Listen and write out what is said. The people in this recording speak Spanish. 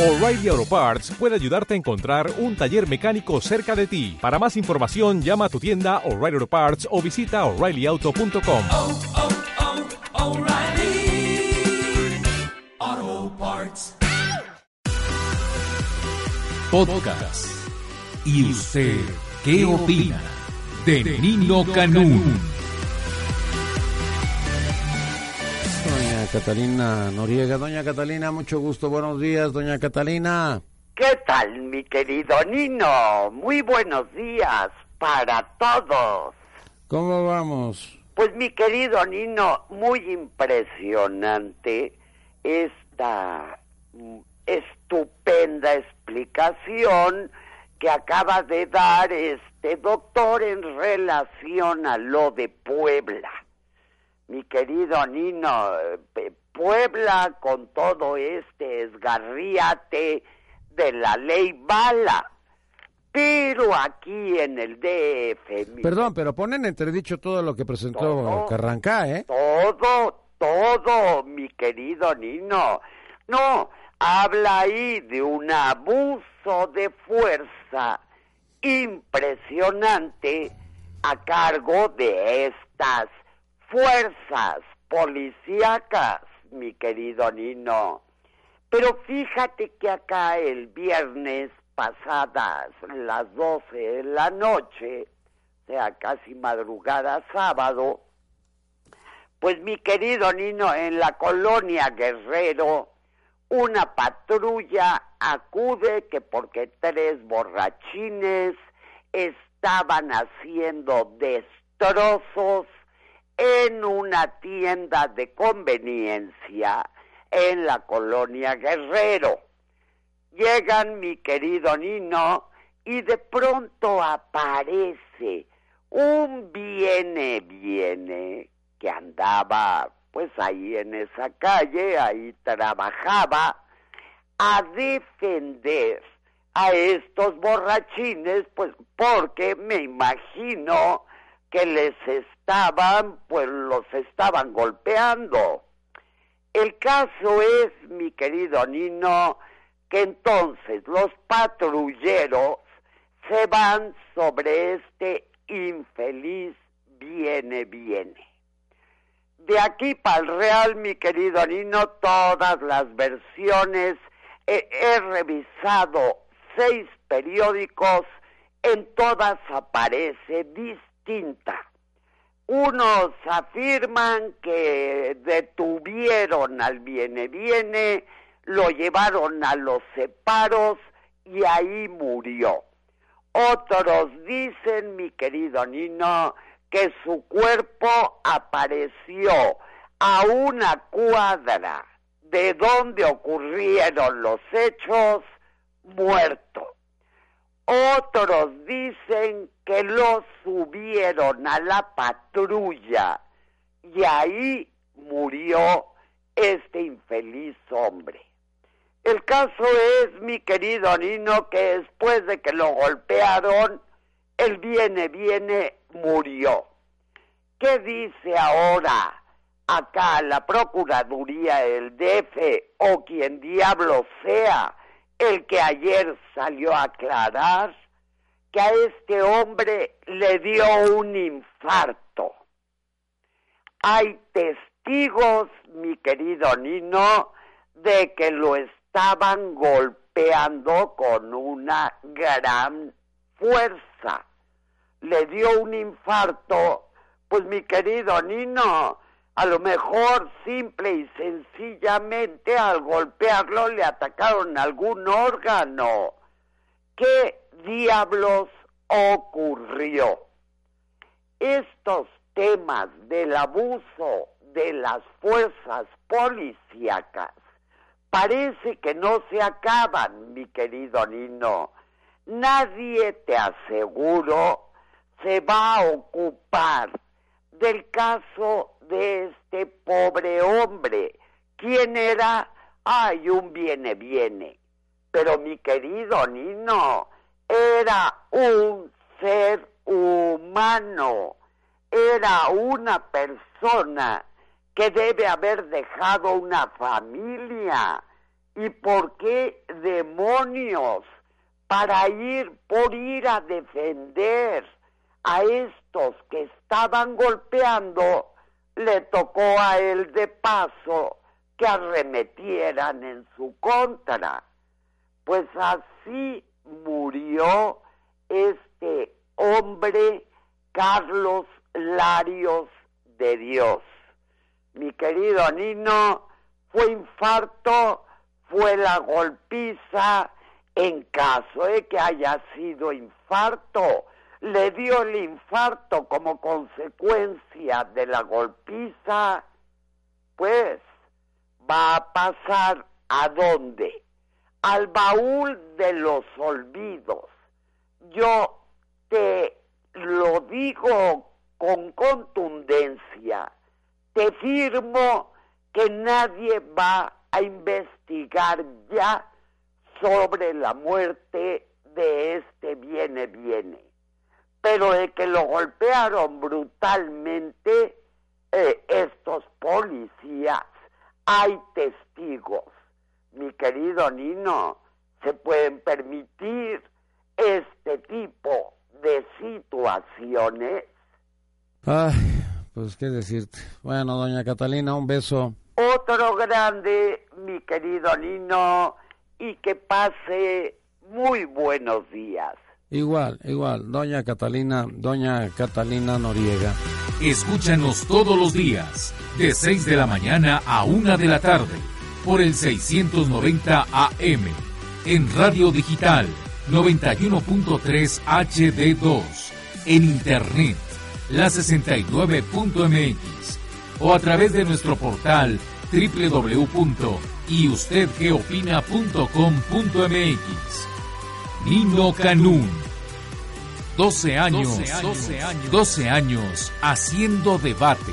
O'Reilly Auto Parts puede ayudarte a encontrar un taller mecánico cerca de ti. Para más información, llama a tu tienda O'Reilly Auto Parts o visita oreillyauto.com. oh, oh, Parts. Podcast. ¿Y usted qué opina de Nino Canún? Catalina Noriega, doña Catalina, mucho gusto, buenos días, doña Catalina. ¿Qué tal, mi querido Nino? Muy buenos días para todos. ¿Cómo vamos? Pues mi querido Nino, muy impresionante esta mm, estupenda explicación que acaba de dar este doctor en relación a lo de Puebla. Mi querido Nino, eh, Puebla con todo este esgarriate de la ley bala. Pero aquí en el DF, Perdón, pero ponen entredicho todo lo que presentó Todo. Carrancá, ¿eh? Todo, todo, mi querido Nino. No, habla ahí de un abuso de fuerza impresionante a cargo de estas fuerzas policíacas, mi querido Nino. Pero fíjate que acá el viernes pasadas las 12 de la noche, o sea, casi madrugada sábado, pues mi querido Nino, en la colonia Guerrero, una patrulla acude que porque tres borrachines estaban haciendo destrozos en una tienda de conveniencia en la colonia Guerrero. Llegan mi querido Nino y de pronto aparece un viene, viene que andaba pues ahí en esa calle, ahí trabajaba a defender a estos borrachines, pues porque me imagino que les estaban, pues los estaban golpeando. El caso es, mi querido Nino, que entonces los patrulleros se van sobre este infeliz viene, viene. De aquí para el Real, mi querido Nino, todas las versiones, he, he revisado seis periódicos, en todas aparece distinta. Unos afirman que detuvieron al viene viene, lo llevaron a los separos y ahí murió. Otros dicen, mi querido Nino, que su cuerpo apareció a una cuadra de donde ocurrieron los hechos muerto. Otros dicen que lo subieron a la patrulla y ahí murió este infeliz hombre. El caso es, mi querido Nino, que después de que lo golpearon, el viene, viene, murió. ¿Qué dice ahora acá la Procuraduría del DF o quien diablo sea el que ayer salió a aclarar que a este hombre le dio un infarto? Hay testigos, mi querido Nino, de que lo estaban golpeando con una gran fuerza. Le dio un infarto, pues mi querido Nino, a lo mejor simple y sencillamente al golpearlo le atacaron algún órgano. ¿Qué diablos ocurrió? Estos temas del abuso de las fuerzas policíacas parece que no se acaban, mi querido Nino. Nadie, te aseguro, se va a ocupar del caso de este pobre hombre. ¿Quién era? Ay, un viene, viene. Pero mi querido Nino, era un ser humano, era una persona que debe haber dejado una familia. ¿Y por qué demonios para ir por ir a defender a estos que estaban golpeando, le tocó a él de paso que arremetieran en su contra. Pues así murió este hombre Carlos Larios de Dios. Mi querido Nino, fue infarto, fue la golpiza, en caso de que haya sido infarto, le dio el infarto como consecuencia de la golpiza, pues va a pasar a dónde? Al baúl de los olvidos. Yo te lo digo con contundencia, te firmo que nadie va a investigar ya sobre la muerte de este viene viene. Pero de que lo golpearon brutalmente eh, estos policías, hay testigos. Mi querido Nino, se pueden permitir este tipo de situaciones. Ay, pues qué decirte. Bueno, doña Catalina, un beso. Otro grande, mi querido Nino, y que pase muy buenos días. Igual, igual, doña Catalina, doña Catalina Noriega. Escúchanos todos los días, de 6 de la mañana a 1 de la tarde, por el 690 AM, en Radio Digital 91.3 HD2, en Internet, la 69.mx, o a través de nuestro portal www.yustedgeopina.com.mx. Nino Canún. 12 años, 12 años, 12 años haciendo debate.